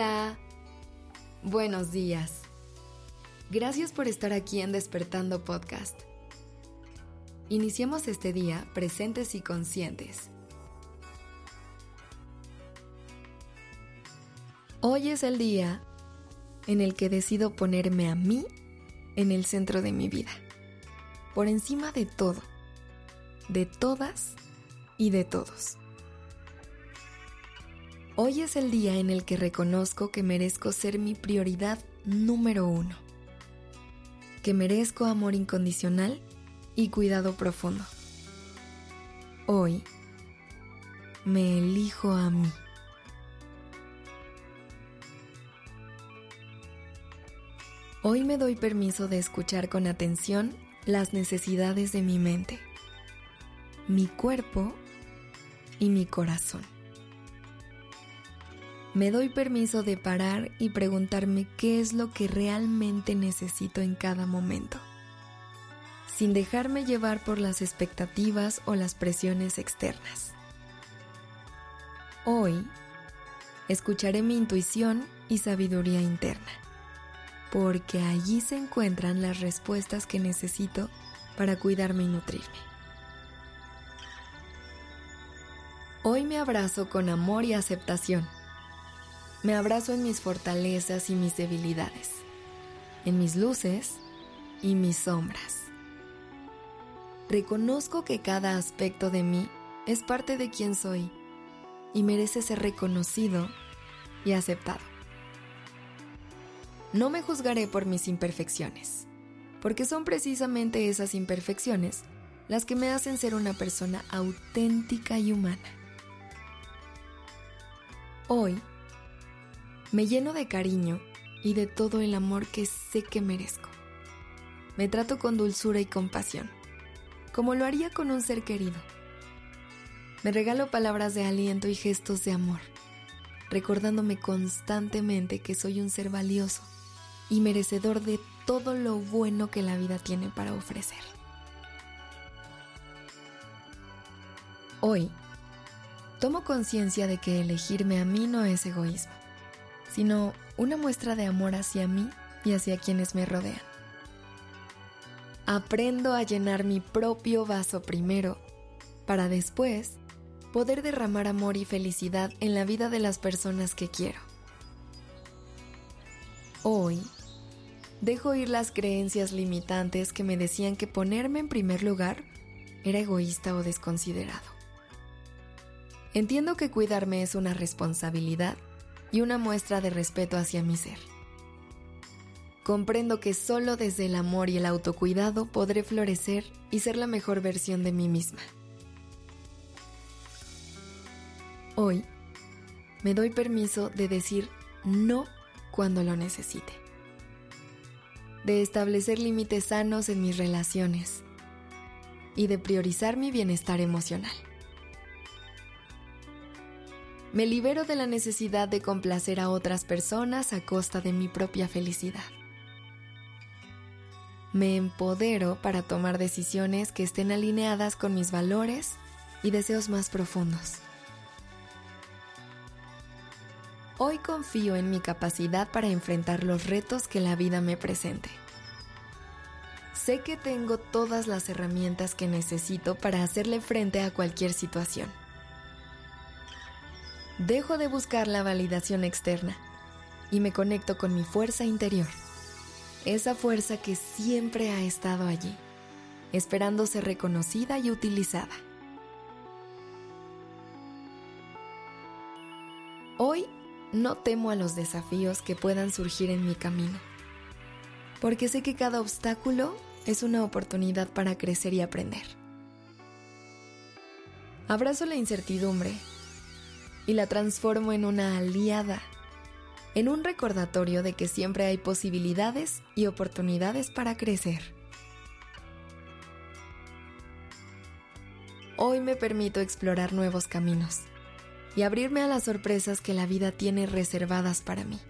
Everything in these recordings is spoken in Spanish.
Hola. Buenos días. Gracias por estar aquí en Despertando Podcast. Iniciemos este día presentes y conscientes. Hoy es el día en el que decido ponerme a mí en el centro de mi vida, por encima de todo, de todas y de todos. Hoy es el día en el que reconozco que merezco ser mi prioridad número uno, que merezco amor incondicional y cuidado profundo. Hoy me elijo a mí. Hoy me doy permiso de escuchar con atención las necesidades de mi mente, mi cuerpo y mi corazón. Me doy permiso de parar y preguntarme qué es lo que realmente necesito en cada momento, sin dejarme llevar por las expectativas o las presiones externas. Hoy, escucharé mi intuición y sabiduría interna, porque allí se encuentran las respuestas que necesito para cuidarme y nutrirme. Hoy me abrazo con amor y aceptación me abrazo en mis fortalezas y mis debilidades, en mis luces y mis sombras. Reconozco que cada aspecto de mí es parte de quien soy y merece ser reconocido y aceptado. No me juzgaré por mis imperfecciones, porque son precisamente esas imperfecciones las que me hacen ser una persona auténtica y humana. Hoy me lleno de cariño y de todo el amor que sé que merezco. Me trato con dulzura y compasión, como lo haría con un ser querido. Me regalo palabras de aliento y gestos de amor, recordándome constantemente que soy un ser valioso y merecedor de todo lo bueno que la vida tiene para ofrecer. Hoy, tomo conciencia de que elegirme a mí no es egoísmo sino una muestra de amor hacia mí y hacia quienes me rodean. Aprendo a llenar mi propio vaso primero, para después poder derramar amor y felicidad en la vida de las personas que quiero. Hoy, dejo ir las creencias limitantes que me decían que ponerme en primer lugar era egoísta o desconsiderado. Entiendo que cuidarme es una responsabilidad y una muestra de respeto hacia mi ser. Comprendo que solo desde el amor y el autocuidado podré florecer y ser la mejor versión de mí misma. Hoy me doy permiso de decir no cuando lo necesite. De establecer límites sanos en mis relaciones y de priorizar mi bienestar emocional. Me libero de la necesidad de complacer a otras personas a costa de mi propia felicidad. Me empodero para tomar decisiones que estén alineadas con mis valores y deseos más profundos. Hoy confío en mi capacidad para enfrentar los retos que la vida me presente. Sé que tengo todas las herramientas que necesito para hacerle frente a cualquier situación. Dejo de buscar la validación externa y me conecto con mi fuerza interior. Esa fuerza que siempre ha estado allí, esperando ser reconocida y utilizada. Hoy no temo a los desafíos que puedan surgir en mi camino, porque sé que cada obstáculo es una oportunidad para crecer y aprender. Abrazo la incertidumbre y la transformo en una aliada, en un recordatorio de que siempre hay posibilidades y oportunidades para crecer. Hoy me permito explorar nuevos caminos y abrirme a las sorpresas que la vida tiene reservadas para mí.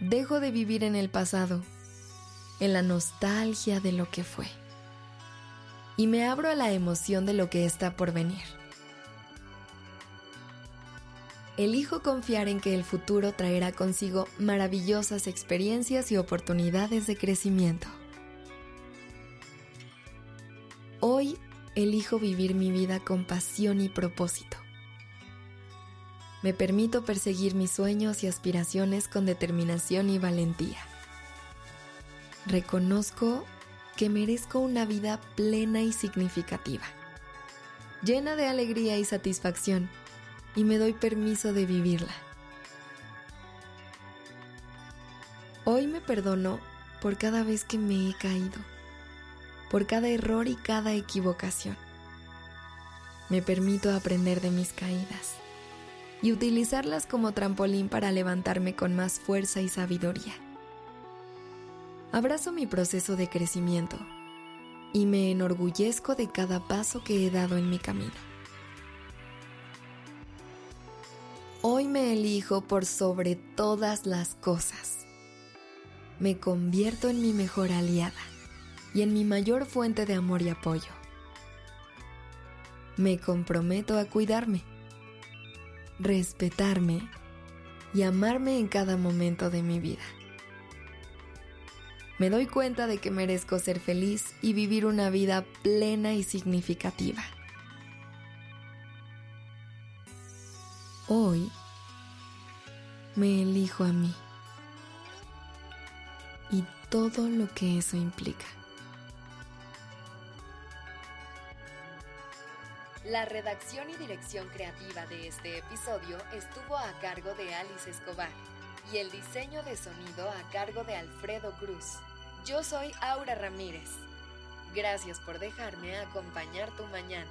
Dejo de vivir en el pasado, en la nostalgia de lo que fue, y me abro a la emoción de lo que está por venir. Elijo confiar en que el futuro traerá consigo maravillosas experiencias y oportunidades de crecimiento. Hoy elijo vivir mi vida con pasión y propósito. Me permito perseguir mis sueños y aspiraciones con determinación y valentía. Reconozco que merezco una vida plena y significativa, llena de alegría y satisfacción, y me doy permiso de vivirla. Hoy me perdono por cada vez que me he caído por cada error y cada equivocación. Me permito aprender de mis caídas y utilizarlas como trampolín para levantarme con más fuerza y sabiduría. Abrazo mi proceso de crecimiento y me enorgullezco de cada paso que he dado en mi camino. Hoy me elijo por sobre todas las cosas. Me convierto en mi mejor aliada y en mi mayor fuente de amor y apoyo. Me comprometo a cuidarme, respetarme y amarme en cada momento de mi vida. Me doy cuenta de que merezco ser feliz y vivir una vida plena y significativa. Hoy me elijo a mí y todo lo que eso implica. La redacción y dirección creativa de este episodio estuvo a cargo de Alice Escobar y el diseño de sonido a cargo de Alfredo Cruz. Yo soy Aura Ramírez. Gracias por dejarme acompañar tu mañana.